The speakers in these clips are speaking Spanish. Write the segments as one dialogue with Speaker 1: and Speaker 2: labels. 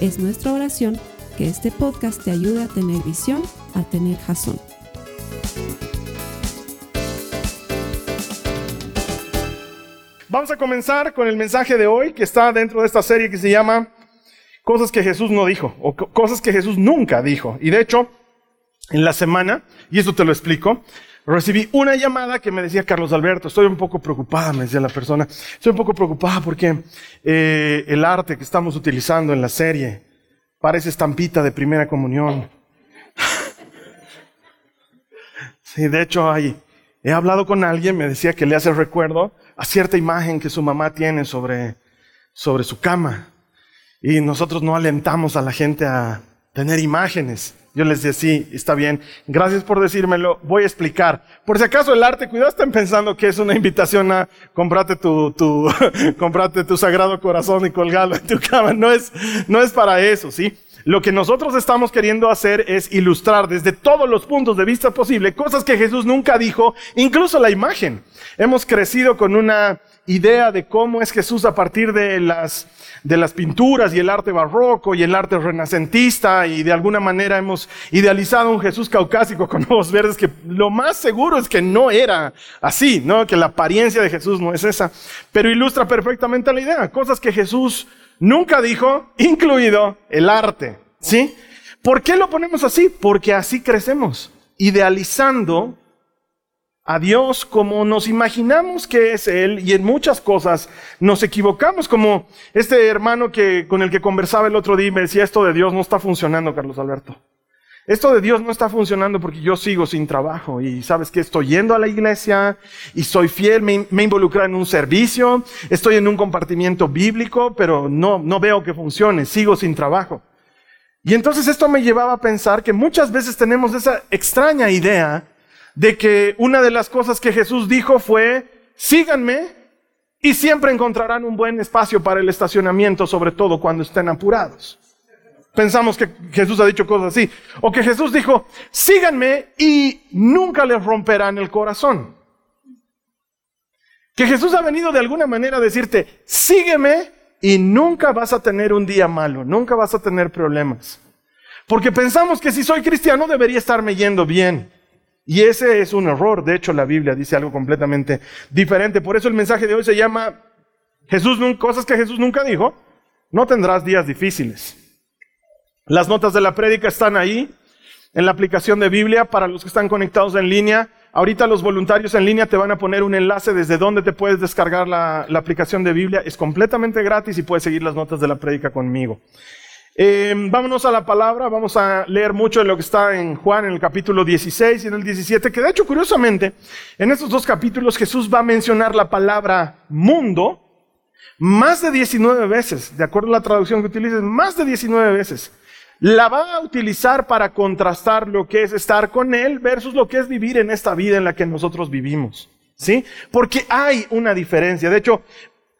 Speaker 1: Es nuestra oración que este podcast te ayude a tener visión, a tener jazón.
Speaker 2: Vamos a comenzar con el mensaje de hoy que está dentro de esta serie que se llama Cosas que Jesús no dijo o cosas que Jesús nunca dijo. Y de hecho, en la semana, y esto te lo explico, recibí una llamada que me decía Carlos Alberto, estoy un poco preocupada, me decía la persona, estoy un poco preocupada porque eh, el arte que estamos utilizando en la serie parece estampita de primera comunión. sí, de hecho, he hablado con alguien, me decía que le hace recuerdo a cierta imagen que su mamá tiene sobre, sobre su cama. Y nosotros no alentamos a la gente a tener imágenes. Yo les decía, sí, está bien. Gracias por decírmelo. Voy a explicar. Por si acaso el arte, cuidado, están pensando que es una invitación a comprarte tu, tu, comprarte tu sagrado corazón y colgarlo en tu cama. No es, no es para eso, ¿sí? Lo que nosotros estamos queriendo hacer es ilustrar desde todos los puntos de vista posible cosas que Jesús nunca dijo, incluso la imagen. Hemos crecido con una idea de cómo es Jesús a partir de las, de las pinturas y el arte barroco y el arte renacentista y de alguna manera hemos idealizado un Jesús caucásico con ojos verdes que lo más seguro es que no era así, ¿no? Que la apariencia de Jesús no es esa, pero ilustra perfectamente la idea, cosas que Jesús nunca dijo, incluido el arte, ¿sí? ¿Por qué lo ponemos así? Porque así crecemos, idealizando a Dios como nos imaginamos que es Él y en muchas cosas nos equivocamos, como este hermano que, con el que conversaba el otro día y me decía, esto de Dios no está funcionando, Carlos Alberto. Esto de Dios no está funcionando porque yo sigo sin trabajo y sabes que estoy yendo a la iglesia y soy fiel, me, me involucrado en un servicio, estoy en un compartimiento bíblico, pero no, no veo que funcione, sigo sin trabajo. Y entonces esto me llevaba a pensar que muchas veces tenemos esa extraña idea de que una de las cosas que Jesús dijo fue, síganme y siempre encontrarán un buen espacio para el estacionamiento, sobre todo cuando estén apurados. Pensamos que Jesús ha dicho cosas así. O que Jesús dijo, síganme y nunca les romperán el corazón. Que Jesús ha venido de alguna manera a decirte, sígueme y nunca vas a tener un día malo, nunca vas a tener problemas. Porque pensamos que si soy cristiano debería estarme yendo bien. Y ese es un error. De hecho, la Biblia dice algo completamente diferente. Por eso el mensaje de hoy se llama Jesús, cosas que Jesús nunca dijo. No tendrás días difíciles. Las notas de la prédica están ahí en la aplicación de Biblia para los que están conectados en línea. Ahorita los voluntarios en línea te van a poner un enlace desde donde te puedes descargar la, la aplicación de Biblia. Es completamente gratis y puedes seguir las notas de la prédica conmigo. Eh, vámonos a la palabra, vamos a leer mucho de lo que está en Juan en el capítulo 16 y en el 17, que de hecho curiosamente en estos dos capítulos Jesús va a mencionar la palabra mundo más de 19 veces, de acuerdo a la traducción que utilices, más de 19 veces. La va a utilizar para contrastar lo que es estar con Él versus lo que es vivir en esta vida en la que nosotros vivimos. ¿Sí? Porque hay una diferencia. De hecho,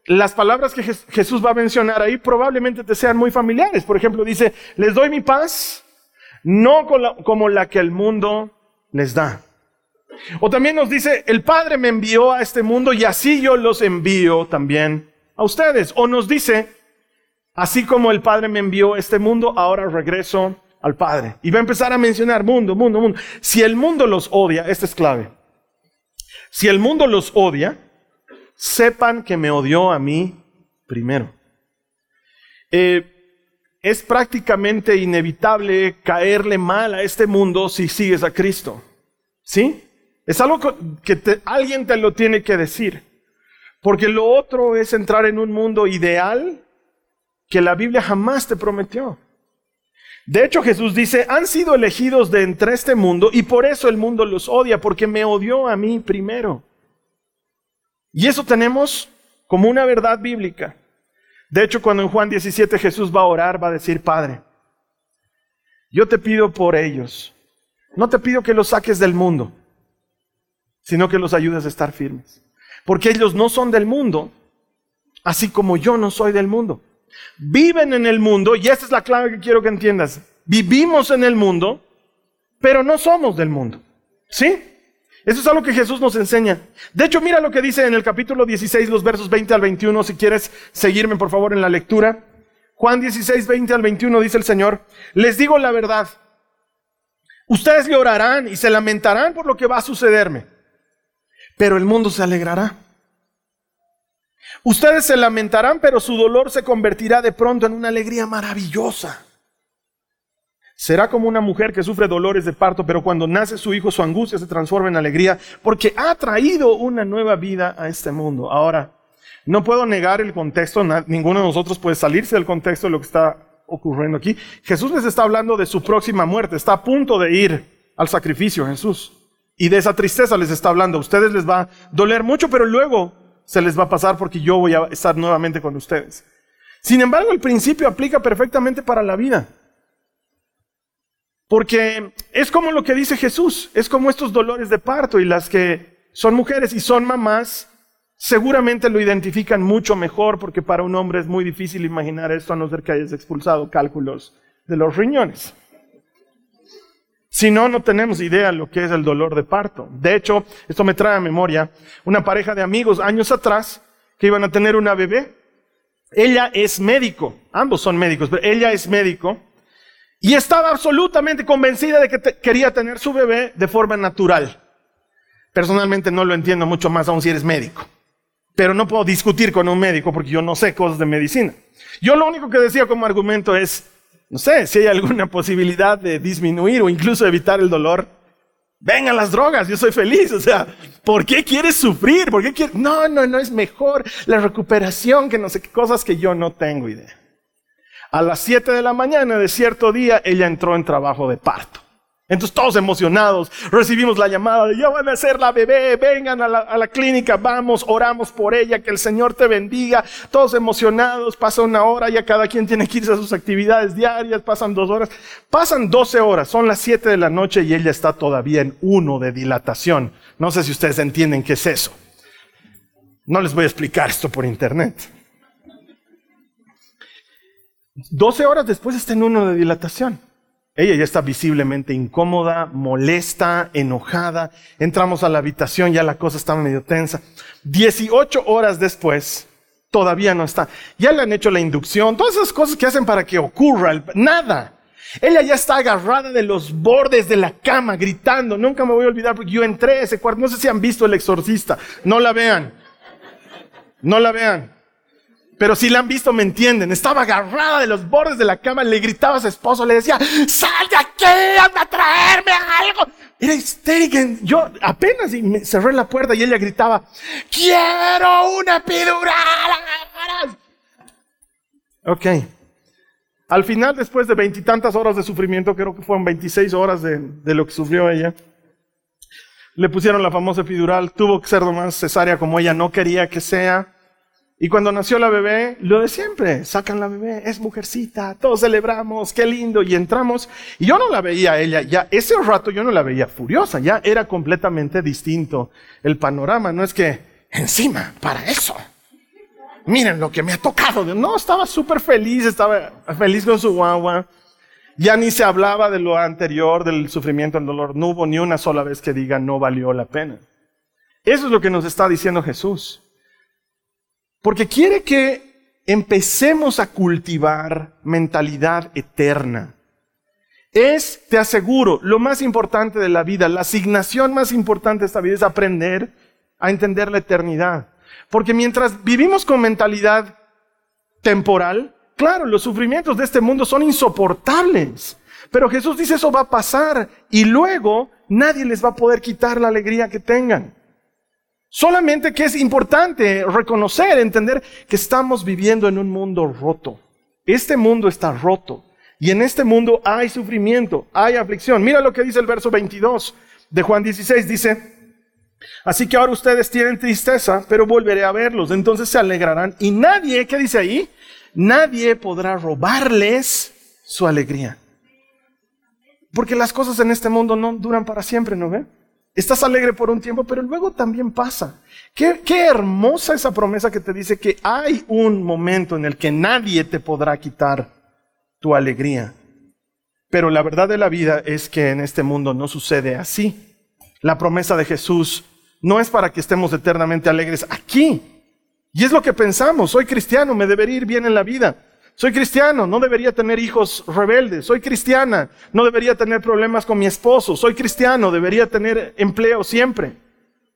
Speaker 2: las palabras que Jesús va a mencionar ahí probablemente te sean muy familiares. Por ejemplo, dice, les doy mi paz, no como la que el mundo les da. O también nos dice, el Padre me envió a este mundo y así yo los envío también a ustedes. O nos dice, así como el Padre me envió a este mundo, ahora regreso al Padre. Y va a empezar a mencionar mundo, mundo, mundo. Si el mundo los odia, esta es clave. Si el mundo los odia, sepan que me odió a mí primero. Eh, es prácticamente inevitable caerle mal a este mundo si sigues a Cristo. ¿Sí? Es algo que alguien te lo tiene que decir. Porque lo otro es entrar en un mundo ideal que la Biblia jamás te prometió. De hecho, Jesús dice, han sido elegidos de entre este mundo y por eso el mundo los odia, porque me odió a mí primero. Y eso tenemos como una verdad bíblica. De hecho, cuando en Juan 17 Jesús va a orar, va a decir, Padre, Yo te pido por ellos. No te pido que los saques del mundo, sino que los ayudes a estar firmes. Porque ellos no son del mundo, así como yo no soy del mundo. Viven en el mundo, y esta es la clave que quiero que entiendas. Vivimos en el mundo, pero no somos del mundo. ¿Sí? Eso es algo que Jesús nos enseña. De hecho, mira lo que dice en el capítulo 16, los versos 20 al 21, si quieres seguirme por favor en la lectura. Juan 16, 20 al 21 dice el Señor, les digo la verdad, ustedes llorarán y se lamentarán por lo que va a sucederme, pero el mundo se alegrará. Ustedes se lamentarán, pero su dolor se convertirá de pronto en una alegría maravillosa. Será como una mujer que sufre dolores de parto, pero cuando nace su hijo su angustia se transforma en alegría porque ha traído una nueva vida a este mundo. Ahora, no puedo negar el contexto, ninguno de nosotros puede salirse del contexto de lo que está ocurriendo aquí. Jesús les está hablando de su próxima muerte, está a punto de ir al sacrificio Jesús. Y de esa tristeza les está hablando. A ustedes les va a doler mucho, pero luego se les va a pasar porque yo voy a estar nuevamente con ustedes. Sin embargo, el principio aplica perfectamente para la vida. Porque es como lo que dice Jesús, es como estos dolores de parto y las que son mujeres y son mamás, seguramente lo identifican mucho mejor porque para un hombre es muy difícil imaginar esto a no ser que hayas expulsado cálculos de los riñones. Si no, no tenemos idea de lo que es el dolor de parto. De hecho, esto me trae a memoria una pareja de amigos años atrás que iban a tener una bebé. Ella es médico, ambos son médicos, pero ella es médico y estaba absolutamente convencida de que quería tener su bebé de forma natural. Personalmente no lo entiendo mucho más aún si eres médico. Pero no puedo discutir con un médico porque yo no sé cosas de medicina. Yo lo único que decía como argumento es, no sé, si hay alguna posibilidad de disminuir o incluso evitar el dolor, vengan las drogas, yo soy feliz. O sea, ¿por qué quieres sufrir? ¿Por qué quieres? No, no, no es mejor la recuperación que no sé qué cosas que yo no tengo idea. A las 7 de la mañana de cierto día, ella entró en trabajo de parto. Entonces todos emocionados, recibimos la llamada de ya van a ser la bebé, vengan a la, clínica, vamos, oramos por ella, que el Señor te bendiga. Todos emocionados, pasa una hora, ya cada quien tiene que irse a sus actividades diarias, pasan dos horas, pasan 12 horas, son las 7 de la noche y ella está todavía en uno de dilatación. No sé si ustedes entienden qué es eso. No les voy a explicar esto por internet. 12 horas después está en uno de dilatación. Ella ya está visiblemente incómoda, molesta, enojada. Entramos a la habitación, ya la cosa está medio tensa. 18 horas después, todavía no está. Ya le han hecho la inducción, todas esas cosas que hacen para que ocurra. nada. Ella ya está agarrada de los bordes de la cama, gritando. Nunca me voy a olvidar porque yo entré a ese cuarto. No sé si han visto el exorcista. No la vean. No la vean. Pero si la han visto, me entienden. Estaba agarrada de los bordes de la cama, le gritaba a su esposo, le decía, sal de aquí, anda a traerme algo. Era histérica. Yo apenas me cerré la puerta y ella gritaba, quiero una epidural. Ok. Al final, después de veintitantas horas de sufrimiento, creo que fueron 26 horas de, de lo que sufrió ella, le pusieron la famosa epidural, tuvo que ser nomás cesárea como ella no quería que sea. Y cuando nació la bebé, lo de siempre, sacan la bebé, es mujercita, todos celebramos, qué lindo, y entramos. Y yo no la veía a ella, ya ese rato yo no la veía furiosa, ya era completamente distinto el panorama. No es que, encima, para eso, miren lo que me ha tocado. No, estaba súper feliz, estaba feliz con su guagua. Ya ni se hablaba de lo anterior, del sufrimiento, el dolor. No hubo ni una sola vez que diga no valió la pena. Eso es lo que nos está diciendo Jesús. Porque quiere que empecemos a cultivar mentalidad eterna. Es, te aseguro, lo más importante de la vida, la asignación más importante de esta vida es aprender a entender la eternidad. Porque mientras vivimos con mentalidad temporal, claro, los sufrimientos de este mundo son insoportables. Pero Jesús dice eso va a pasar y luego nadie les va a poder quitar la alegría que tengan. Solamente que es importante reconocer, entender que estamos viviendo en un mundo roto. Este mundo está roto. Y en este mundo hay sufrimiento, hay aflicción. Mira lo que dice el verso 22 de Juan 16. Dice, así que ahora ustedes tienen tristeza, pero volveré a verlos. Entonces se alegrarán. Y nadie, ¿qué dice ahí? Nadie podrá robarles su alegría. Porque las cosas en este mundo no duran para siempre, ¿no ve? Estás alegre por un tiempo, pero luego también pasa. Qué, qué, hermosa esa promesa que te dice que hay un momento en el que nadie te podrá quitar tu alegría. Pero la verdad de la vida es que en este mundo no sucede así. La promesa de Jesús no es para que estemos eternamente alegres aquí. Y es lo que pensamos, soy cristiano, me debería ir bien en la vida. Soy cristiano, no debería tener hijos rebeldes. Soy cristiana, no debería tener problemas con mi esposo. Soy cristiano, debería tener empleo siempre.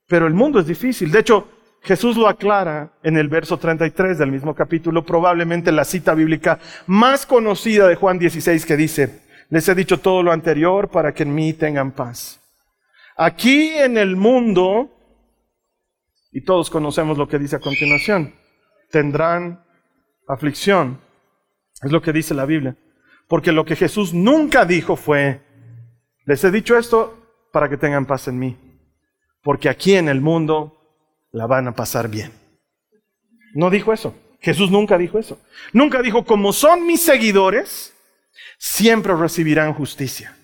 Speaker 2: Pero el mundo es difícil. De hecho, Jesús lo aclara en el verso 33 del mismo capítulo, probablemente la cita bíblica más conocida de Juan 16 que dice, les he dicho todo lo anterior para que en mí tengan paz. Aquí en el mundo, y todos conocemos lo que dice a continuación, tendrán aflicción. Es lo que dice la Biblia. Porque lo que Jesús nunca dijo fue, les he dicho esto para que tengan paz en mí. Porque aquí en el mundo la van a pasar bien. No dijo eso. Jesús nunca dijo eso. Nunca dijo, como son mis seguidores, siempre recibirán justicia.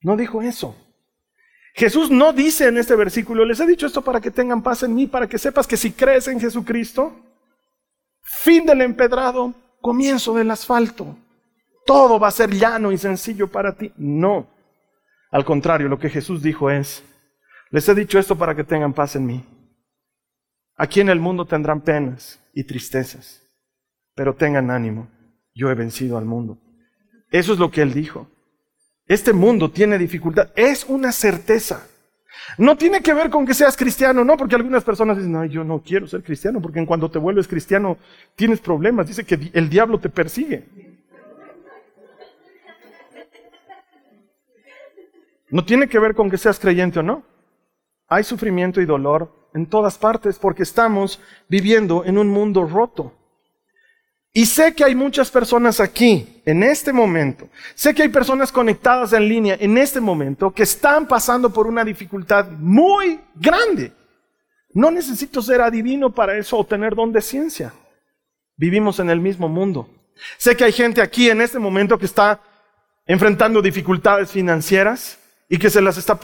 Speaker 2: No dijo eso. Jesús no dice en este versículo, les he dicho esto para que tengan paz en mí, para que sepas que si crees en Jesucristo, fin del empedrado, comienzo del asfalto, todo va a ser llano y sencillo para ti. No. Al contrario, lo que Jesús dijo es, les he dicho esto para que tengan paz en mí. Aquí en el mundo tendrán penas y tristezas, pero tengan ánimo, yo he vencido al mundo. Eso es lo que él dijo. Este mundo tiene dificultad. Es una certeza. No tiene que ver con que seas cristiano, no, porque algunas personas dicen, no, yo no quiero ser cristiano, porque en cuando te vuelves cristiano tienes problemas. Dice que el diablo te persigue. No tiene que ver con que seas creyente o no. Hay sufrimiento y dolor en todas partes porque estamos viviendo en un mundo roto. Y sé que hay muchas personas aquí, en este momento, sé que hay personas conectadas en línea en este momento que están pasando por una dificultad muy grande. No necesito ser adivino para eso o tener don de ciencia. Vivimos en el mismo mundo. Sé que hay gente aquí en este momento que está enfrentando dificultades financieras y que se las está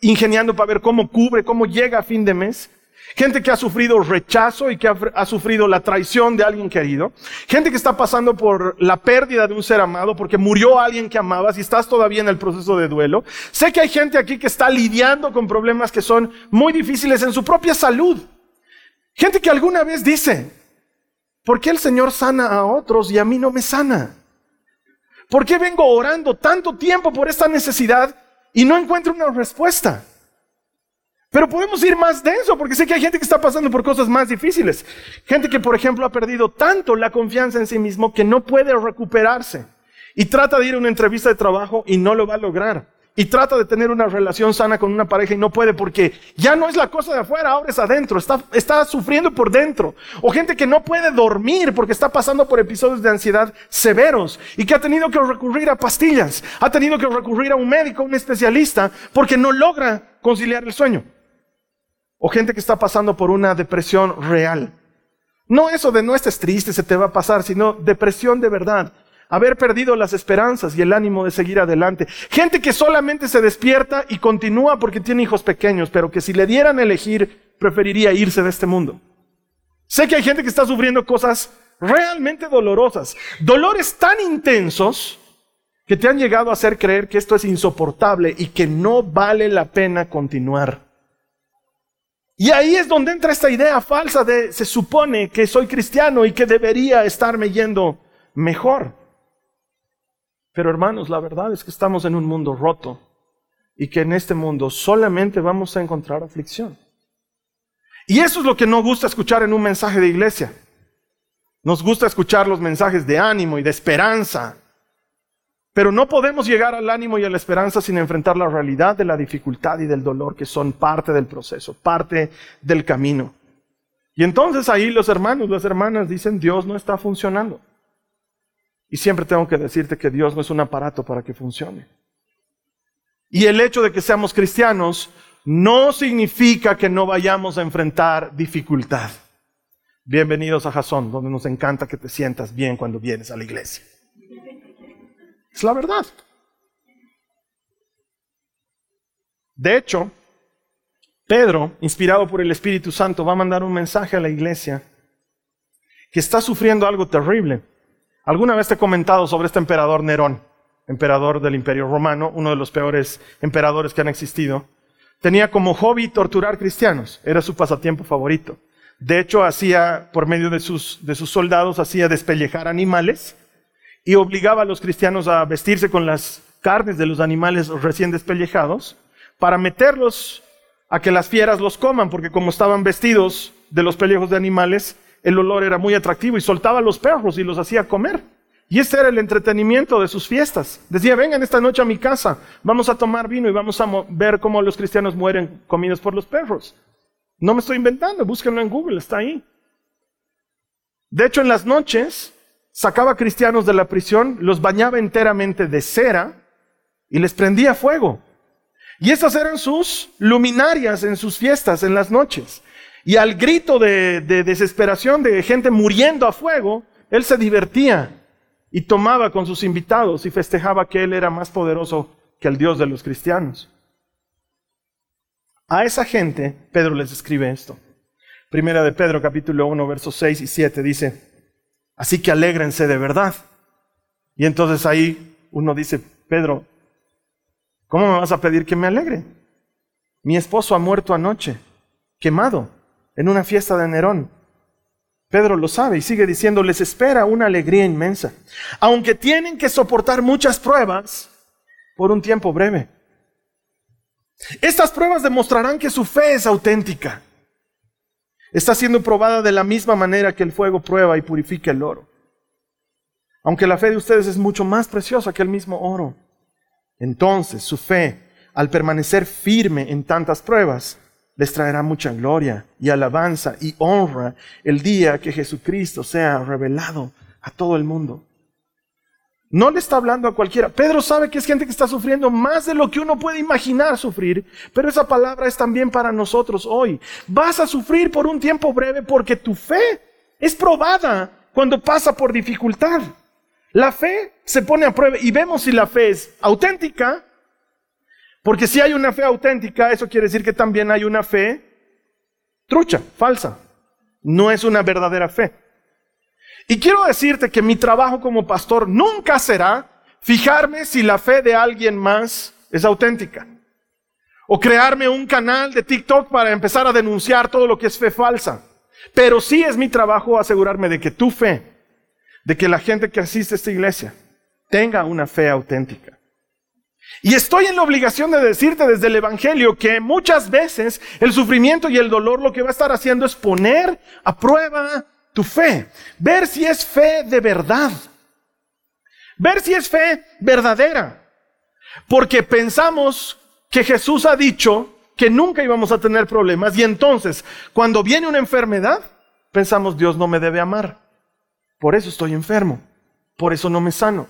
Speaker 2: ingeniando para ver cómo cubre, cómo llega a fin de mes. Gente que ha sufrido rechazo y que ha, sufrido la traición de alguien querido. Gente que está pasando por la pérdida de un ser amado porque murió alguien que amabas y estás todavía en el proceso de duelo. Sé que hay gente aquí que está lidiando con problemas que son muy difíciles en su propia salud. Gente que alguna vez dice, ¿por qué el Señor sana a otros y a mí no me sana? ¿Por qué vengo orando tanto tiempo por esta necesidad y no encuentro una respuesta? Pero podemos ir más denso porque sé que hay gente que está pasando por cosas más difíciles. Gente que, por ejemplo, ha perdido tanto la confianza en sí mismo que no puede recuperarse. Y trata de ir a una entrevista de trabajo y no lo va a lograr. Y trata de tener una relación sana con una pareja y no puede porque ya no es la cosa de afuera, ahora es adentro. Está, está sufriendo por dentro. O gente que no puede dormir porque está pasando por episodios de ansiedad severos y que ha tenido que recurrir a pastillas. Ha tenido que recurrir a un médico, un especialista, porque no logra conciliar el sueño. O gente que está pasando por una depresión real. No eso de no estés triste, se te va a pasar, sino depresión de verdad. Haber perdido las esperanzas y el ánimo de seguir adelante. Gente que solamente se despierta y continúa porque tiene hijos pequeños, pero que si le dieran a elegir, preferiría irse de este mundo. Sé que hay gente que está sufriendo cosas realmente dolorosas. Dolores tan intensos que te han llegado a hacer creer que esto es insoportable y que no vale la pena continuar. Y ahí es donde entra esta idea falsa de se supone que soy cristiano y que debería estarme yendo mejor. Pero hermanos, la verdad es que estamos en un mundo roto y que en este mundo solamente vamos a encontrar aflicción. Y eso es lo que nos gusta escuchar en un mensaje de iglesia. Nos gusta escuchar los mensajes de ánimo y de esperanza pero no podemos llegar al ánimo y a la esperanza sin enfrentar la realidad de la dificultad y del dolor que son parte del proceso, parte del camino. Y entonces ahí los hermanos, las hermanas dicen, Dios no está funcionando. Y siempre tengo que decirte que Dios no es un aparato para que funcione. Y el hecho de que seamos cristianos no significa que no vayamos a enfrentar dificultad. Bienvenidos a Jasón, donde nos encanta que te sientas bien cuando vienes a la iglesia. Es la verdad. De hecho, Pedro, inspirado por el Espíritu Santo, va a mandar un mensaje a la iglesia que está sufriendo algo terrible. Alguna vez te he comentado sobre este emperador Nerón, emperador del Imperio Romano, uno de los peores emperadores que han existido. Tenía como hobby torturar cristianos, era su pasatiempo favorito. De hecho, hacía, por medio de sus, de sus soldados, hacía despellejar animales y obligaba a los cristianos a vestirse con las carnes de los animales recién despellejados para meterlos a que las fieras los coman, porque como estaban vestidos de los pellejos de animales, el olor era muy atractivo y soltaba a los perros y los hacía comer. Y ese era el entretenimiento de sus fiestas. Decía, vengan esta noche a mi casa, vamos a tomar vino y vamos a ver cómo los cristianos mueren comidos por los perros. No me estoy inventando, búsquenlo en Google, está ahí. De hecho, en las noches sacaba cristianos de la prisión, los bañaba enteramente de cera y les prendía fuego. Y esas eran sus luminarias en sus fiestas, en las noches. Y al grito de, desesperación de gente muriendo a fuego, él se divertía y tomaba con sus invitados y festejaba que él era más poderoso que el Dios de los cristianos. A esa gente Pedro les escribe esto. Primera de Pedro capítulo 1 versos 6 y 7 dice, así que alégrense de verdad. Y entonces ahí uno dice, Pedro, ¿cómo me vas a pedir que me alegre? Mi esposo ha muerto anoche, quemado en una fiesta de Nerón. Pedro lo sabe y sigue diciendo, les espera una alegría inmensa, aunque tienen que soportar muchas pruebas por un tiempo breve. Estas pruebas demostrarán que su fe es auténtica. Está siendo probada de la misma manera que el fuego prueba y purifica el oro. Aunque la fe de ustedes es mucho más preciosa que el mismo oro. Entonces su fe, al permanecer firme en tantas pruebas, les traerá mucha gloria y alabanza y honra el día que Jesucristo sea revelado a todo el mundo. No le está hablando a cualquiera. Pedro sabe que es gente que está sufriendo más de lo que uno puede imaginar sufrir, pero esa palabra es también para nosotros hoy. Vas a sufrir por un tiempo breve porque tu fe es probada cuando pasa por dificultad. La fe se pone a prueba y vemos si la fe es auténtica porque si hay una fe auténtica, eso quiere decir que también hay una fe trucha, falsa. No es una verdadera fe. Y quiero decirte que mi trabajo como pastor nunca será fijarme si la fe de alguien más es auténtica. O crearme un canal de TikTok para empezar a denunciar todo lo que es fe falsa. Pero sí es mi trabajo asegurarme de que tu fe, de que la gente que asiste a esta iglesia, tenga una fe auténtica. Y estoy en la obligación de decirte desde el Evangelio que muchas veces el sufrimiento y el dolor lo que va a estar haciendo es poner a prueba tu fe, ver si es fe de verdad, ver si es fe verdadera, porque pensamos que Jesús ha dicho que nunca íbamos a tener problemas. Y entonces cuando viene una enfermedad, pensamos Dios no me debe amar, por eso estoy enfermo, por eso no me sano.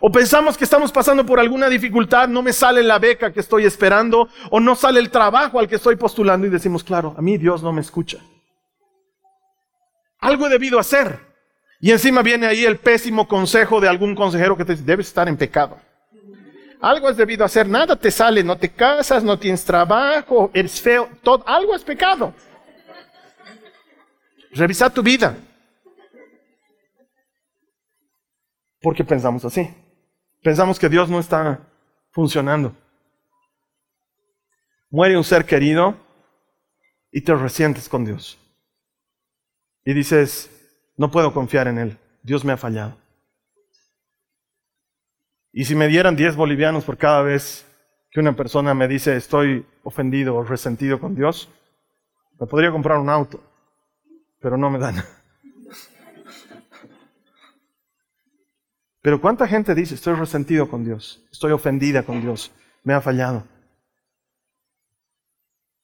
Speaker 2: O pensamos que estamos pasando por alguna dificultad, no me sale la beca que estoy esperando, o no sale el trabajo al que estoy postulando y decimos, claro, a mí Dios no me escucha. Algo he debido hacer. Y encima viene ahí el pésimo consejo de algún consejero que te dice, debes estar en pecado. Algo has debido hacer, nada te sale, no te casas, no tienes trabajo, eres feo, todo, algo es pecado. Revisa tu vida. Porque pensamos así. Pensamos que Dios no está funcionando. Muere un ser querido y te resientes con Dios. Y dices, no puedo confiar en Él, Dios me ha fallado. Y si me dieran 10 bolivianos por cada vez que una persona me dice estoy ofendido o resentido con Dios, me podría comprar un auto, pero no me dan. Pero ¿cuánta gente dice, estoy resentido con Dios, estoy ofendida con Dios, me ha fallado?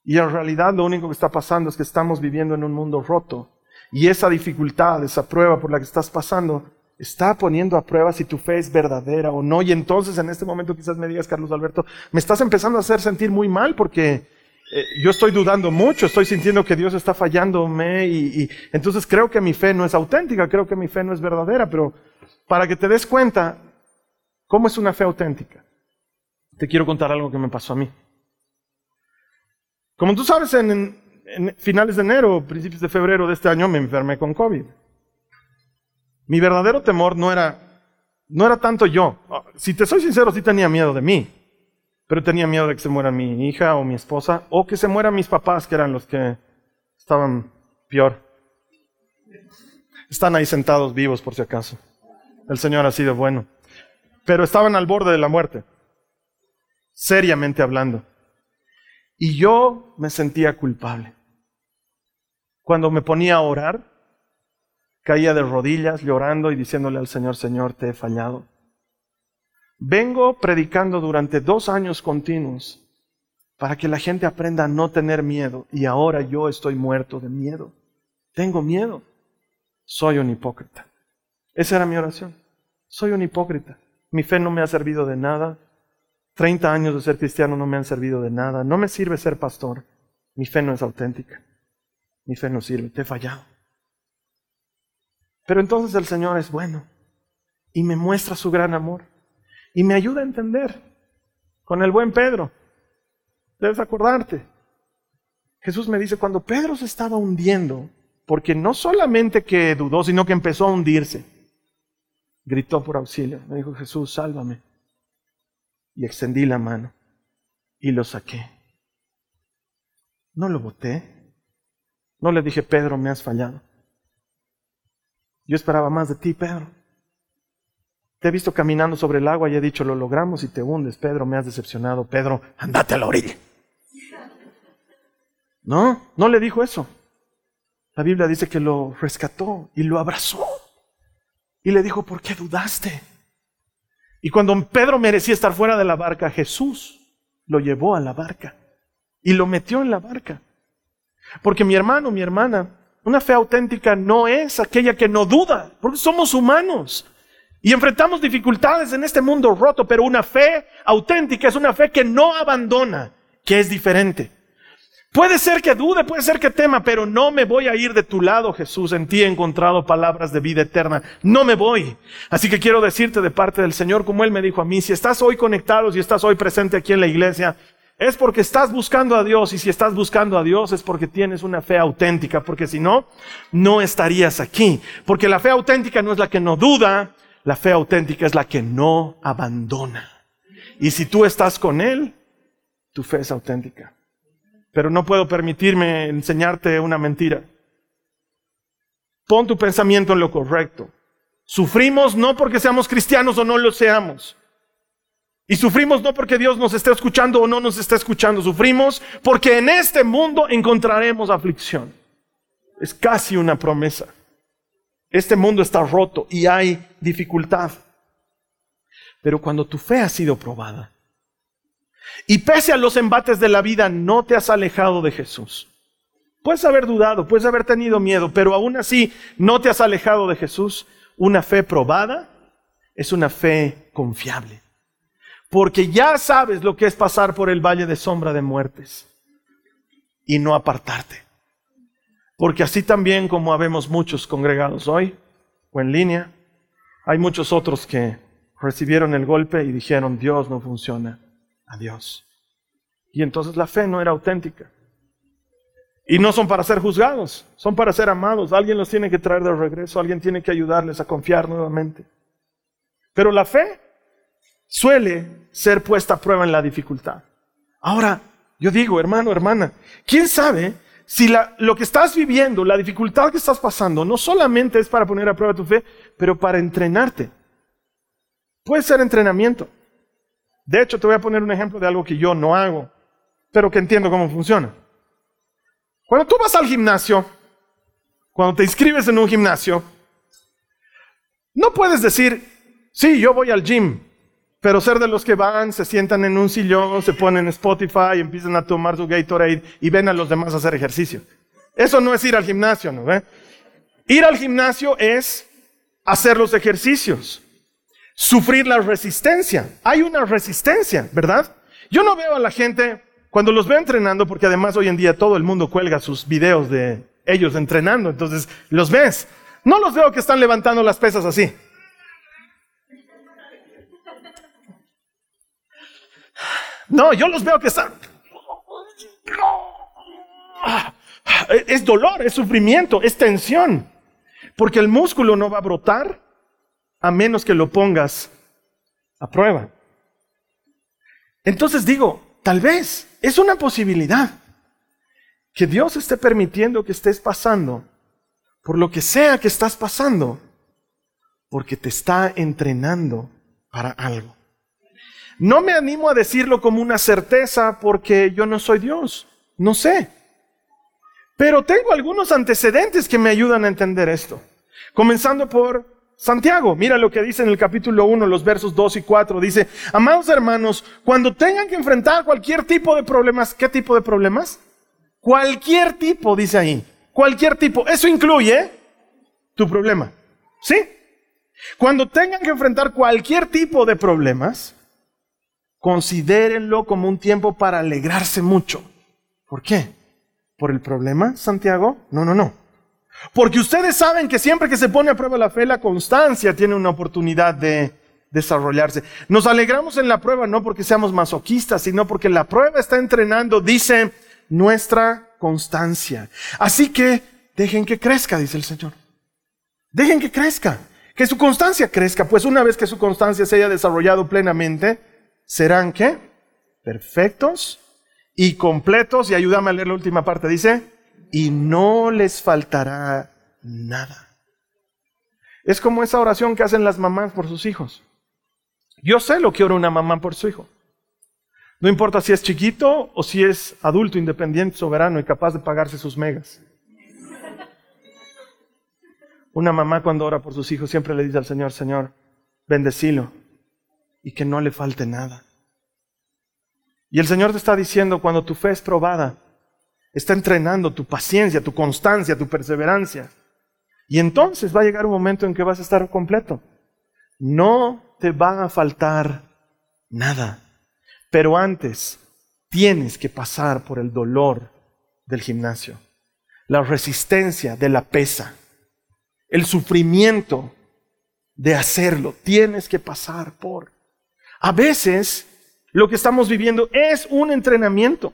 Speaker 2: Y en realidad lo único que está pasando es que estamos viviendo en un mundo roto. Y esa dificultad, esa prueba por la que estás pasando, está poniendo a prueba si tu fe es verdadera o no. Y entonces en este momento quizás me digas, Carlos Alberto, me estás empezando a hacer sentir muy mal porque eh, yo estoy dudando mucho, estoy sintiendo que Dios está fallándome y, y entonces creo que mi fe no es auténtica, creo que mi fe no es verdadera, pero para que te des cuenta cómo es una fe auténtica, te quiero contar algo que me pasó a mí. Como tú sabes, en, en finales de enero, principios de febrero de este año me enfermé con COVID. Mi verdadero temor no era, no era tanto yo. Si te soy sincero, sí tenía miedo de mí. Pero tenía miedo de que se muera mi hija o mi esposa, o que se mueran mis papás, que eran los que estaban peor. Están ahí sentados vivos por si acaso. El Señor ha sido bueno. Pero estaban al borde de la muerte, seriamente hablando. Y yo me sentía culpable. Cuando me ponía a orar, caía de rodillas llorando y diciéndole al Señor, Señor, te he fallado. Vengo predicando durante dos años continuos para que la gente aprenda a no tener miedo y ahora yo estoy muerto de miedo. Tengo miedo. Soy un hipócrita. Esa era mi oración. Soy un hipócrita. Mi fe no me ha servido de nada. Treinta años de ser cristiano no me han servido de nada. No me sirve ser pastor. Mi fe no es auténtica. Mi fe no sirve. Te he fallado. Pero entonces el Señor es bueno y me muestra su gran amor y me ayuda a entender con el buen Pedro. Debes acordarte. Jesús me dice, cuando Pedro se estaba hundiendo, porque no solamente que dudó, sino que empezó a hundirse, gritó por auxilio. Me dijo, Jesús, sálvame. Y extendí la mano y lo saqué. No lo boté. No le dije, Pedro, me has fallado. Yo esperaba más de ti, Pedro. Te he visto caminando sobre el agua y he dicho, lo logramos y te hundes. Pedro, me has decepcionado. Pedro, andate a la orilla. No, no le dijo eso. La Biblia dice que lo rescató y lo abrazó. Y le dijo, ¿por qué dudaste? Y cuando Pedro merecía estar fuera de la barca, Jesús lo llevó a la barca y lo metió en la barca. Porque mi hermano, mi hermana, una fe auténtica no es aquella que no duda, porque somos humanos. Y enfrentamos dificultades en este mundo roto, pero una fe auténtica es una fe que no abandona, que es diferente. Puede ser que dude, puede ser que tema, pero no me voy a ir de tu lado, Jesús. En ti he encontrado palabras de vida eterna. No me voy. Así que quiero decirte de parte del Señor, como Él me dijo a mí, si estás hoy conectado, si estás hoy presente aquí en la iglesia, es porque estás buscando a Dios. Y si estás buscando a Dios es porque tienes una fe auténtica, porque si no, no estarías aquí. Porque la fe auténtica no es la que no duda, la fe auténtica es la que no abandona. Y si tú estás con Él, tu fe es auténtica pero no puedo permitirme enseñarte una mentira. Pon tu pensamiento en lo correcto. Sufrimos no porque seamos cristianos o no lo seamos. Y sufrimos no porque Dios nos esté escuchando o no nos esté escuchando. Sufrimos porque en este mundo encontraremos aflicción. Es casi una promesa. Este mundo está roto y hay dificultad. Pero cuando tu fe ha sido probada, y pese a los embates de la vida, no te has alejado de Jesús. Puedes haber dudado, puedes haber tenido miedo, pero aún así no te has alejado de Jesús. Una fe probada es una fe confiable. Porque ya sabes lo que es pasar por el valle de sombra de muertes y no apartarte. Porque así también como habemos muchos congregados hoy o en línea, hay muchos otros que recibieron el golpe y dijeron, Dios no funciona a Dios. Y entonces la fe no era auténtica. Y no son para ser juzgados, son para ser amados. Alguien los tiene que traer de regreso, alguien tiene que ayudarles a confiar nuevamente. Pero la fe suele ser puesta a prueba en la dificultad. Ahora, yo digo, hermano, hermana, ¿quién sabe si lo que estás viviendo, la dificultad que estás pasando, no solamente es para poner a prueba tu fe, pero para entrenarte? Puede ser entrenamiento. De hecho, te voy a poner un ejemplo de algo que yo no hago, pero que entiendo cómo funciona. Cuando tú vas al gimnasio, cuando te inscribes en un gimnasio, no puedes decir, sí, yo voy al gym, pero ser de los que van, se sientan en un sillón, se ponen Spotify, empiezan a tomar su Gatorade y ven a los demás hacer ejercicio. Eso no es ir al gimnasio, ¿no? Ir al gimnasio es hacer los ejercicios sufrir la resistencia. Hay una resistencia, ¿verdad? Yo no veo a la gente, cuando los veo entrenando, porque además hoy en día todo el mundo cuelga sus videos de ellos entrenando, entonces los ves. No los veo que están levantando las pesas así. No, yo los veo que están... es dolor, es sufrimiento, es tensión. Porque el músculo no va a brotar a menos que lo pongas a prueba. Entonces digo, tal vez es una posibilidad que Dios esté permitiendo que estés pasando por lo que sea que estás pasando, porque te está entrenando para algo. No me animo a decirlo como una certeza porque yo no soy Dios, no sé. Pero tengo algunos antecedentes que me ayudan a entender esto. Comenzando por Santiago, mira lo que dice en el capítulo 1, los versos 2 y 4. Dice, amados hermanos, cuando tengan que enfrentar cualquier tipo de problemas, ¿qué tipo de problemas? Cualquier tipo, dice ahí. Cualquier tipo. Eso incluye tu problema. ¿Sí? Cuando tengan que enfrentar cualquier tipo de problemas, considérenlo como un tiempo para alegrarse mucho. ¿Por qué? ¿Por el problema, Santiago? No, no, no. Porque ustedes saben que siempre que se pone a prueba la fe, la constancia tiene una oportunidad de desarrollarse. Nos alegramos en la prueba no porque seamos masoquistas, sino porque la prueba está entrenando, dice, nuestra constancia. Así que dejen que crezca, dice el Señor. Dejen que crezca, que su constancia crezca, pues una vez que su constancia se haya desarrollado plenamente, serán qué? Perfectos y completos. Y ayúdame a leer la última parte, dice, y no les faltará nada. Es como esa oración que hacen las mamás por sus hijos. Yo sé lo que ora una mamá por su hijo. No importa si es chiquito o si es adulto, independiente, soberano y capaz de pagarse sus megas. Una mamá cuando ora por sus hijos siempre le dice al Señor, Señor, bendecilo y que no le falte nada. Y el Señor te está diciendo, cuando tu fe es probada, está entrenando tu paciencia, tu constancia, tu perseverancia. Y entonces va a llegar un momento en que vas a estar completo. No te va a faltar nada. Pero antes tienes que pasar por el dolor del gimnasio, la resistencia de la pesa, el sufrimiento de hacerlo. Tienes que pasar por. A veces lo que estamos viviendo es un entrenamiento.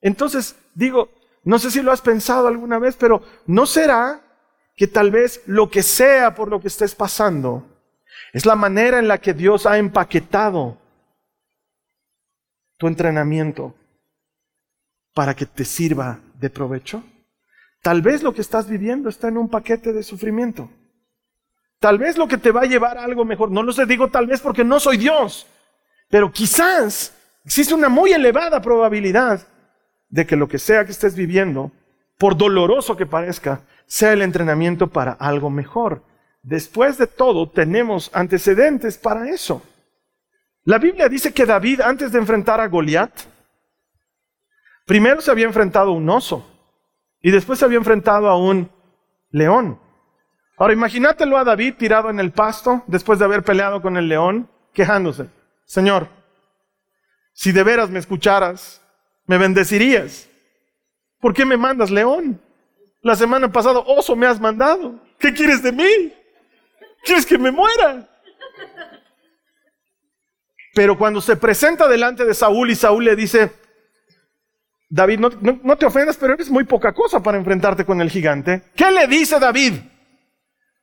Speaker 2: Entonces, digo, no sé si lo has pensado alguna vez, pero ¿no será que tal vez lo que sea por lo que estés pasando es la manera en la que Dios ha empaquetado tu entrenamiento para que te sirva de provecho? Tal vez lo que estás viviendo está en un paquete de sufrimiento. Tal vez lo que te va a llevar a algo mejor. No lo sé, digo tal vez porque no soy Dios. Pero quizás existe una muy elevada probabilidad de que lo que sea que estés viviendo, por doloroso que parezca, sea el entrenamiento para algo mejor. Después de todo, tenemos antecedentes para eso. La Biblia dice que David, antes de enfrentar a Goliat, primero se había enfrentado a un oso y después se había enfrentado a un león. Ahora imagínatelo a David tirado en el pasto después de haber peleado con el león, quejándose. Señor, si de veras me escucharas, me bendecirías. ¿Por qué me mandas león? La semana pasada oso me has mandado. ¿Qué quieres de mí? ¿Quieres que me muera? Pero cuando se presenta delante de Saúl y Saúl le dice, David, no, te ofendas, pero eres muy poca cosa para enfrentarte con el gigante. ¿Qué le dice David?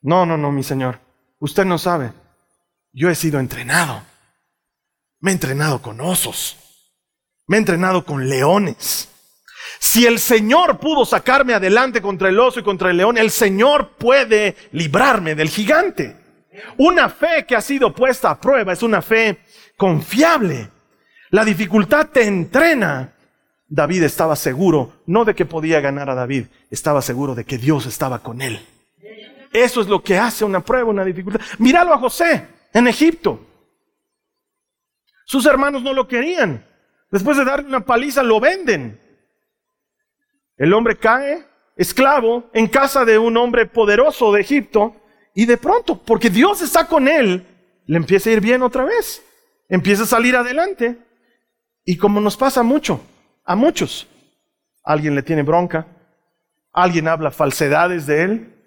Speaker 2: No, no, no, mi señor. Usted no sabe. Yo he sido entrenado. Me he entrenado con osos. Me he entrenado con leones. Si el Señor pudo sacarme adelante contra el oso y contra el león, el Señor puede librarme del gigante. Una fe que ha sido puesta a prueba es una fe confiable. La dificultad te entrena. David estaba seguro, no de que podía ganar a David, estaba seguro de que Dios estaba con él. Eso es lo que hace una prueba, una dificultad. Míralo a José en Egipto. Sus hermanos no lo querían. Después de darle una paliza, lo venden. El hombre cae, esclavo, en casa de un hombre poderoso de Egipto, y de pronto, porque Dios está con él, le empieza a ir bien otra vez empieza a salir adelante. Y como nos pasa mucho, a muchos, alguien le tiene bronca, alguien habla falsedades de él,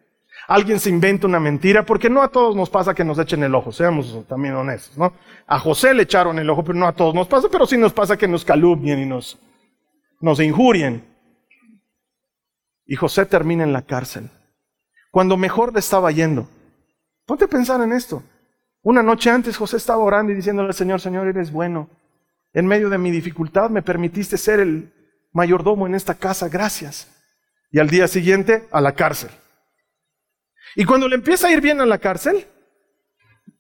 Speaker 2: alguien se inventa una mentira, porque no a todos nos pasa que nos echen el ojo, seamos también honestos, ¿no? A José le echaron el ojo, pero no a todos nos pasa, pero sí nos pasa que nos calumnien y nos, nos injurien. Y José termina en la cárcel. Cuando mejor le estaba yendo. Ponte a pensar en esto. Una noche antes José estaba orando y diciéndole al Señor, Señor, eres bueno. En medio de mi dificultad me permitiste ser el mayordomo en esta casa, gracias. Y al día siguiente, a la cárcel. Y cuando le empieza a ir bien a la cárcel,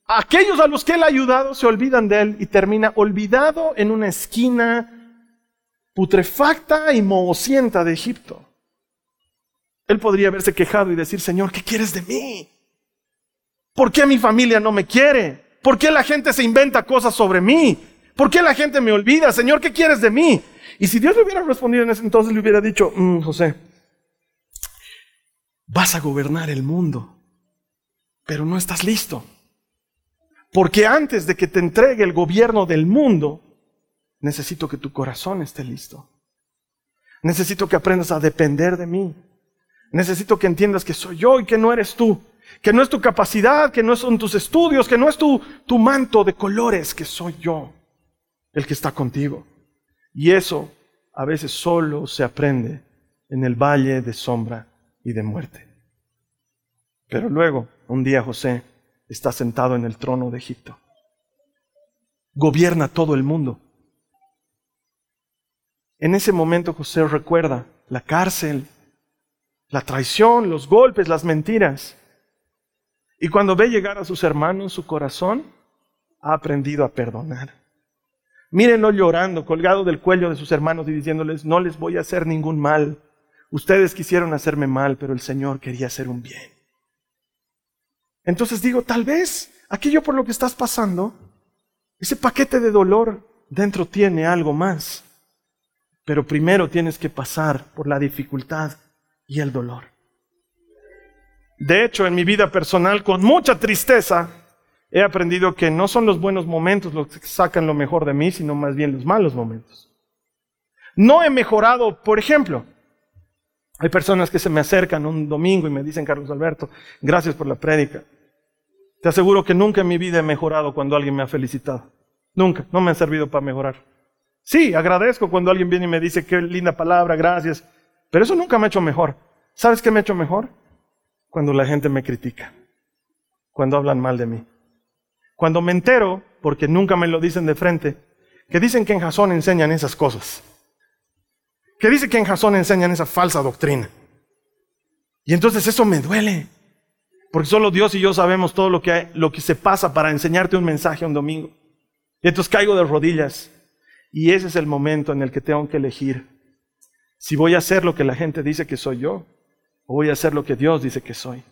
Speaker 2: aquellos a los que él ha ayudado se olvidan de él y termina olvidado en una esquina putrefacta y mohosienta de Egipto. Él podría haberse quejado y decir, Señor, ¿qué quieres de mí? ¿Por qué mi familia no me quiere? ¿Por qué la gente se inventa cosas sobre mí? ¿Por qué la gente me olvida? Señor, ¿qué quieres de mí? Y si Dios le hubiera respondido en ese entonces, le hubiera dicho, mm, José, vas a gobernar el mundo, pero no estás listo. Porque antes de que te entregue el gobierno del mundo, necesito que tu corazón esté listo. Necesito que aprendas a depender de mí. Necesito que entiendas que soy yo y que no eres tú. Que no es tu capacidad, que no son tus estudios, que no es tu, tu manto de colores, que soy yo el que está contigo. Y eso a veces solo se aprende en el valle de sombra y de muerte. Pero luego, un día José está sentado en el trono de Egipto. Gobierna todo el mundo. En ese momento José recuerda la cárcel, la traición, los golpes, las mentiras. Y cuando ve llegar a sus hermanos, su corazón ha aprendido a perdonar. Mírenlo llorando, colgado del cuello de sus hermanos y diciéndoles, no les voy a hacer ningún mal. Ustedes quisieron hacerme mal, pero el Señor quería hacer un bien. Entonces digo, tal vez aquello por lo que estás pasando, ese paquete de dolor dentro tiene algo más. Pero primero tienes que pasar por la dificultad y el dolor. De hecho, en mi vida personal, con mucha tristeza, he aprendido que no son los buenos momentos los que sacan lo mejor de mí, sino más bien los malos momentos. No he mejorado, por ejemplo, hay personas que se me acercan un domingo y me dicen, Carlos Alberto, gracias por la prédica. Te aseguro que nunca en mi vida he mejorado cuando alguien me ha felicitado. Nunca, no me ha servido para mejorar. Sí, agradezco cuando alguien viene y me dice, qué linda palabra, gracias. Pero eso nunca me ha hecho mejor. ¿Sabes qué me ha hecho mejor? Cuando la gente me critica, cuando hablan mal de mí. Cuando me entero, porque nunca me lo dicen de frente, que dicen que en Jasón enseñan esas cosas. Que dicen que en Jasón enseñan esa falsa doctrina. Y entonces eso me duele. Porque solo Dios y yo sabemos todo lo que, lo que se pasa para enseñarte un mensaje un domingo. Y entonces caigo de rodillas. Y ese es el momento en el que tengo que elegir si voy a hacer lo que la gente dice que soy yo o voy a hacer lo que Dios dice que soy.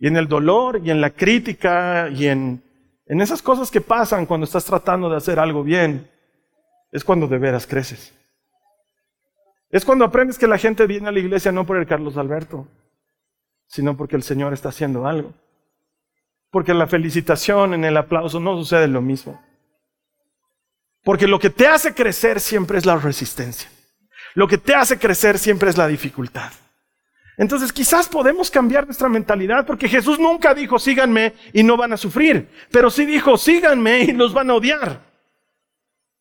Speaker 2: Y en el dolor y en la crítica y en, en esas cosas que pasan cuando estás tratando de hacer algo bien, es cuando de veras creces. Es cuando aprendes que la gente viene a la iglesia no por el Carlos Alberto, sino porque el Señor está haciendo algo. Porque en la felicitación, en el aplauso, no sucede lo mismo. Porque lo que te hace crecer siempre es la resistencia. Lo que te hace crecer siempre es la dificultad. Entonces quizás podemos cambiar nuestra mentalidad porque Jesús nunca dijo síganme y no van a sufrir, pero sí dijo síganme y nos van a odiar.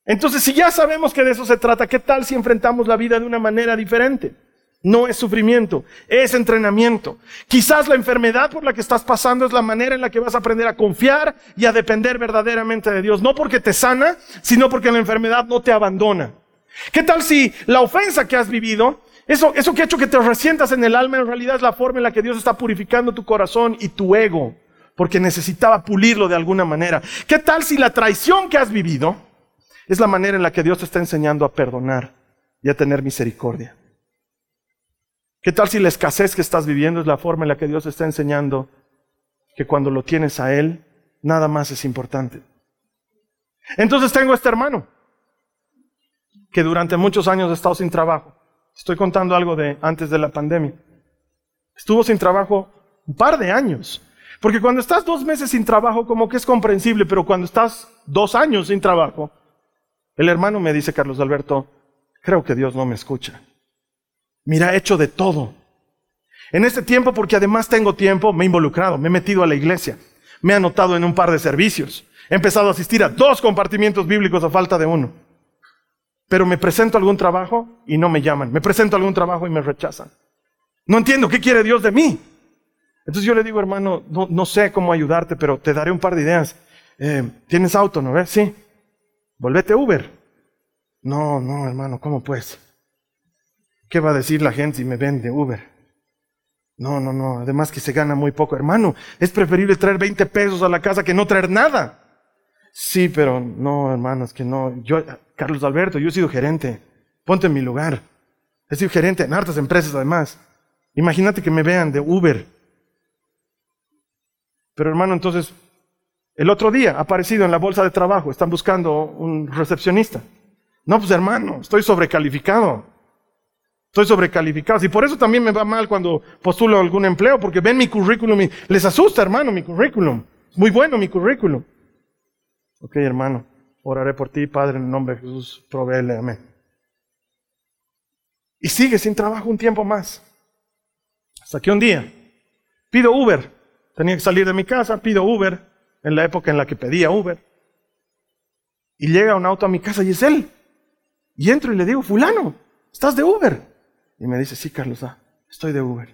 Speaker 2: Entonces si ya sabemos que de eso se trata, ¿qué tal si enfrentamos la vida de una manera diferente? No es sufrimiento, es entrenamiento. Quizás la enfermedad por la que estás pasando es la manera en la que vas a aprender a confiar y a depender verdaderamente de Dios. No porque te sana, sino porque la enfermedad no te abandona. ¿Qué tal si la ofensa que has vivido, eso, eso que ha hecho que te resientas en el alma, en realidad es la forma en la que Dios está purificando tu corazón y tu ego, porque necesitaba pulirlo de alguna manera? ¿Qué tal si la traición que has vivido es la manera en la que Dios te está enseñando a perdonar y a tener misericordia? ¿Qué tal si la escasez que estás viviendo es la forma en la que Dios te está enseñando que cuando lo tienes a Él, nada más es importante? Entonces tengo este hermano que durante muchos años ha estado sin trabajo. Estoy contando algo de antes de la pandemia. Estuvo sin trabajo un par de años. Porque cuando estás dos meses sin trabajo, como que es comprensible, pero cuando estás dos años sin trabajo, el hermano me dice, Carlos Alberto, creo que Dios no me escucha. Mira, he hecho de todo. En este tiempo, porque además tengo tiempo, me he involucrado, me he metido a la iglesia, me he anotado en un par de servicios, he empezado a asistir a dos compartimientos bíblicos a falta de uno. Pero me presento a algún trabajo y no me llaman. Me presento a algún trabajo y me rechazan. No entiendo qué quiere Dios de mí. Entonces yo le digo, hermano, no, sé cómo ayudarte, pero te daré un par de ideas. Eh, ¿Tienes auto, no ves? Sí. Volvete Uber. No, no, hermano, ¿cómo pues? ¿Qué va a decir la gente si me vende Uber? No, no, no. Además que se gana muy poco. Hermano, es preferible traer 20 pesos a la casa que no traer nada. Sí, pero no, hermano, es que no. Yo, Carlos Alberto, yo he sido gerente. Ponte en mi lugar. He sido gerente en hartas empresas además. Imagínate que me vean de Uber. Pero hermano, entonces, el otro día ha aparecido en la bolsa de trabajo, están buscando un recepcionista. No, pues hermano, estoy sobrecalificado. Estoy sobrecalificado. Y por eso también me va mal cuando postulo algún empleo, porque ven mi currículum y les asusta, hermano, mi currículum. Muy bueno mi currículum. Ok, hermano, oraré por ti, Padre, en el nombre de Jesús, proveele, amén. Y sigue sin trabajo un tiempo más. Hasta que un día pido Uber. Tenía que salir de mi casa, pido Uber, en la época en la que pedía Uber. Y llega un auto a mi casa y es él. Y entro y le digo, fulano, ¿estás de Uber? Y me dice, sí, Carlos, ah, estoy de Uber,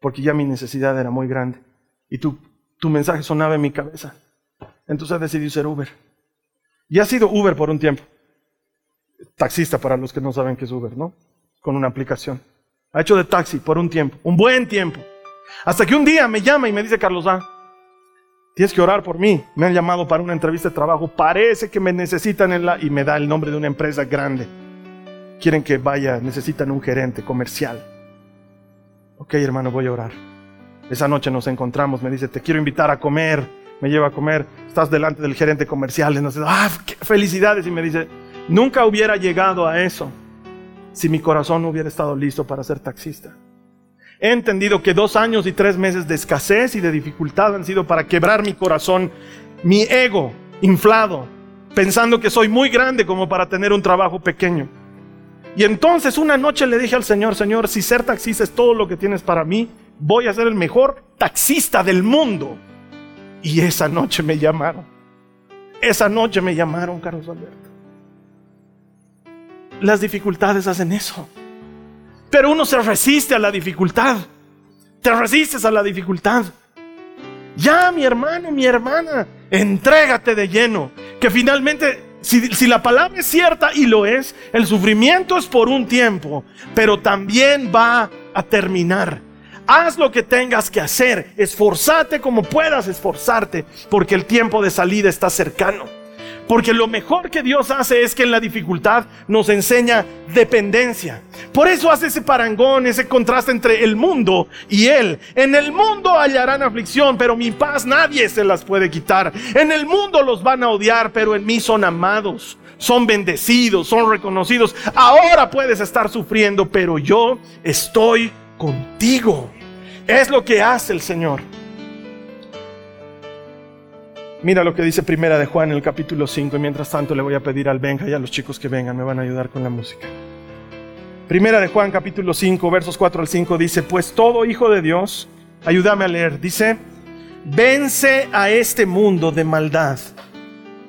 Speaker 2: porque ya mi necesidad era muy grande. Y tu, tu mensaje sonaba en mi cabeza. Entonces decidí ser Uber. Y ha sido Uber por un tiempo. Taxista para los que no saben qué es Uber, ¿no? Con una aplicación. Ha hecho de taxi por un tiempo, un buen tiempo. Hasta que un día me llama y me dice, Carlos, ah, tienes que orar por mí. Me han llamado para una entrevista de trabajo. Parece que me necesitan en la... Y me da el nombre de una empresa grande quieren que vaya, necesitan un gerente comercial. Ok, hermano, voy a orar. Esa noche nos encontramos, me dice, te quiero invitar a comer, me lleva a comer, estás delante del gerente comercial, dice, ah, qué felicidades, y me dice, nunca hubiera llegado a eso si mi corazón no hubiera estado listo para ser taxista. He entendido que dos años y tres meses de escasez y de dificultad han sido para quebrar mi corazón, mi ego inflado, pensando que soy muy grande como para tener un trabajo pequeño. Y entonces una noche le dije al Señor, Señor, si ser taxista es todo lo que tienes para mí, voy a ser el mejor taxista del mundo. Y esa noche me llamaron. Esa noche me llamaron, Carlos Alberto. Las dificultades hacen eso. Pero uno se resiste a la dificultad. Te resistes a la dificultad. Ya, mi hermano, mi hermana, entrégate de lleno. Que finalmente si, la palabra es cierta y lo es, el sufrimiento es por un tiempo, pero también va a terminar. Haz lo que tengas que hacer, esforzate como puedas esforzarte, porque el tiempo de salida está cercano. Porque lo mejor que Dios hace es que en la dificultad nos enseña dependencia. Por eso hace ese parangón, ese contraste entre el mundo y Él. En el mundo hallarán aflicción, pero mi paz nadie se las puede quitar. En el mundo los van a odiar, pero en mí son amados, son bendecidos, son reconocidos. Ahora puedes estar sufriendo, pero yo estoy contigo. Es lo que hace el Señor. Mira lo que dice Primera de Juan en el capítulo 5 y mientras tanto le voy a pedir al Benja y a los chicos que vengan, me van a ayudar con la música. Primera de Juan capítulo 5 versos 4 al 5 dice, pues todo hijo de Dios, ayúdame a leer, dice, vence a este mundo de maldad.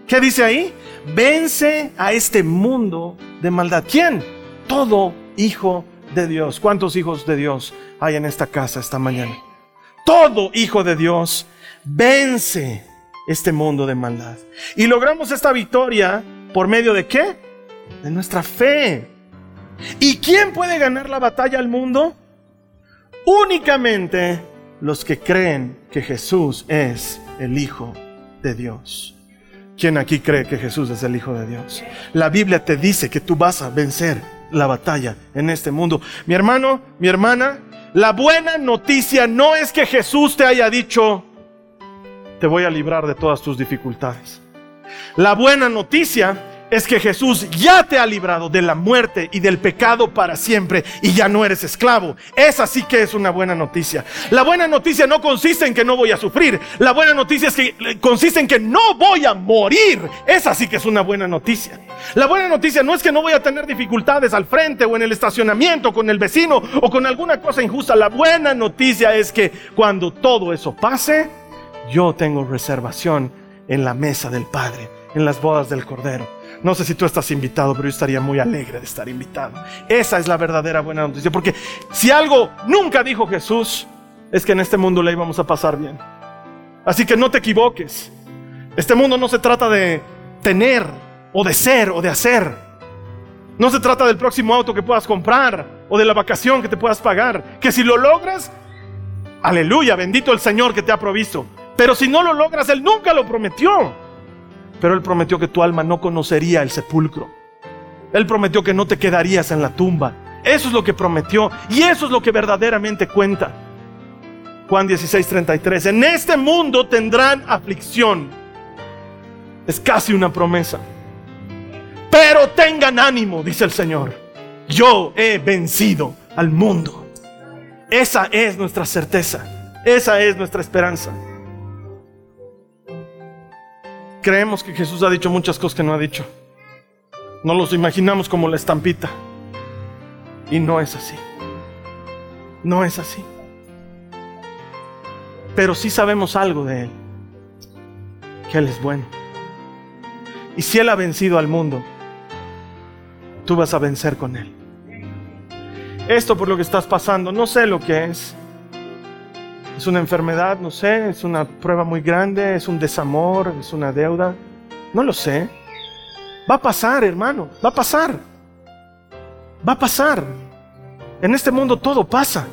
Speaker 2: ¿Qué dice ahí? Vence a este mundo de maldad. ¿Quién? Todo hijo de Dios. ¿Cuántos hijos de Dios hay en esta casa esta mañana? Todo hijo de Dios vence este mundo de maldad. Y logramos esta victoria por medio de qué? De nuestra fe. ¿Y quién puede ganar la batalla al mundo? Únicamente los que creen que Jesús es el Hijo de Dios. ¿Quién aquí cree que Jesús es el Hijo de Dios? La Biblia te dice que tú vas a vencer la batalla en este mundo. Mi hermano, mi hermana, la buena noticia no es que Jesús te haya dicho, te voy a librar de todas tus dificultades. La buena noticia es que Jesús ya te ha librado de la muerte y del pecado para siempre y ya no eres esclavo. Esa sí que es una buena noticia. La buena noticia no consiste en que no voy a sufrir. La buena noticia es que eh, consiste en que no voy a morir. Esa sí que es una buena noticia. La buena noticia no es que no voy a tener dificultades al frente o en el estacionamiento con el vecino o con alguna cosa injusta. La buena noticia es que cuando todo eso pase, yo tengo reservación en la mesa del Padre, en las bodas del Cordero. No sé si tú estás invitado, pero yo estaría muy alegre de estar invitado. Esa es la verdadera buena noticia, porque si algo nunca dijo Jesús, es que en este mundo le íbamos a pasar bien. Así que no te equivoques. Este mundo no se trata de tener o de ser o de hacer. No se trata del próximo auto que puedas comprar o de la vacación que te puedas pagar. Que si lo logras, aleluya, bendito el Señor que te ha provisto. Pero si no lo logras, Él nunca lo prometió. Pero Él prometió que tu alma no conocería el sepulcro. Él prometió que no te quedarías en la tumba. Eso es lo que prometió y eso es lo que verdaderamente cuenta. Juan 16:33. En este mundo tendrán aflicción. Es casi una promesa. Pero tengan ánimo, dice el Señor. Yo he vencido al mundo. Esa es nuestra certeza. Esa es nuestra esperanza. Creemos que Jesús ha dicho muchas cosas que no ha dicho. No los imaginamos como la estampita. Y no es así. No es así. Pero sí sabemos algo de Él. Que Él es bueno. Y si Él ha vencido al mundo, tú vas a vencer con Él. Esto por lo que estás pasando, no sé lo que es. Es una enfermedad, no sé, es una prueba muy grande, es un desamor, es una deuda. No lo sé. Va a pasar, hermano, va a pasar. Va a pasar. En este mundo todo pasa.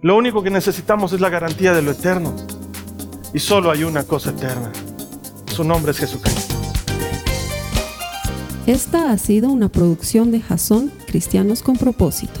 Speaker 2: Lo único que necesitamos es la garantía de lo eterno. Y solo hay una cosa eterna. Su nombre es Jesucristo.
Speaker 1: Esta ha sido una producción de Jason Cristianos con propósito.